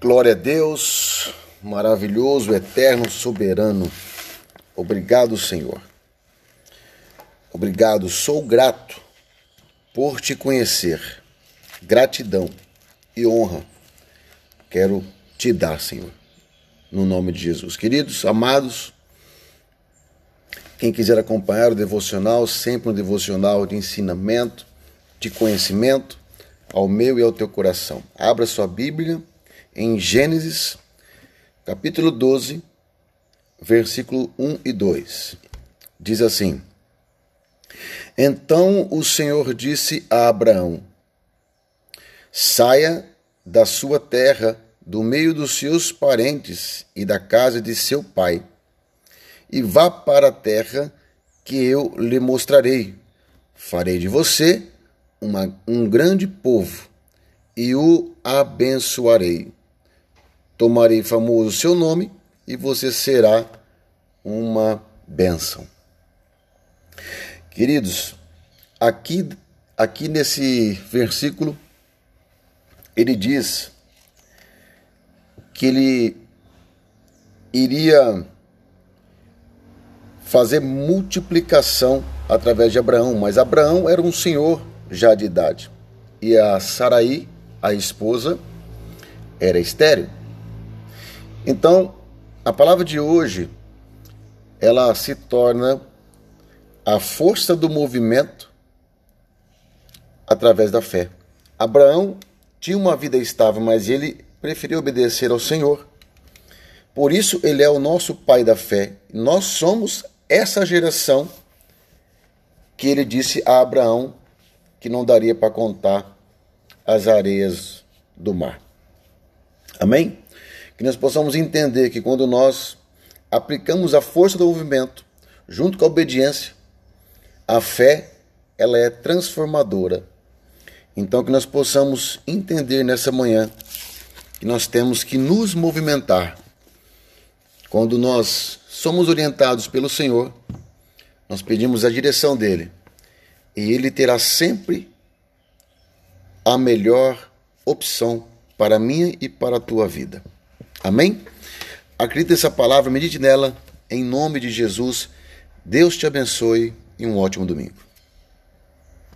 Glória a Deus, maravilhoso, eterno, soberano. Obrigado, Senhor. Obrigado, sou grato por te conhecer. Gratidão e honra quero te dar, Senhor, no nome de Jesus. Queridos, amados, quem quiser acompanhar o devocional, sempre um devocional de ensinamento, de conhecimento, ao meu e ao teu coração. Abra sua Bíblia em Gênesis, capítulo 12, versículo 1 e 2. Diz assim: Então o Senhor disse a Abraão: Saia da sua terra, do meio dos seus parentes e da casa de seu pai, e vá para a terra que eu lhe mostrarei. Farei de você uma, um grande povo e o abençoarei tomarei famoso o seu nome e você será uma bênção. Queridos, aqui, aqui nesse versículo, ele diz que ele iria fazer multiplicação através de Abraão, mas Abraão era um senhor já de idade e a Saraí, a esposa, era estéril. Então, a palavra de hoje ela se torna a força do movimento através da fé. Abraão tinha uma vida estável, mas ele preferiu obedecer ao Senhor. Por isso ele é o nosso pai da fé. Nós somos essa geração que ele disse a Abraão que não daria para contar as areias do mar. Amém? Que nós possamos entender que quando nós aplicamos a força do movimento junto com a obediência, a fé ela é transformadora. Então que nós possamos entender nessa manhã que nós temos que nos movimentar. Quando nós somos orientados pelo Senhor, nós pedimos a direção dele e ele terá sempre a melhor opção para minha e para a tua vida. Amém? Acredite nessa palavra, medite nela, em nome de Jesus. Deus te abençoe e um ótimo domingo.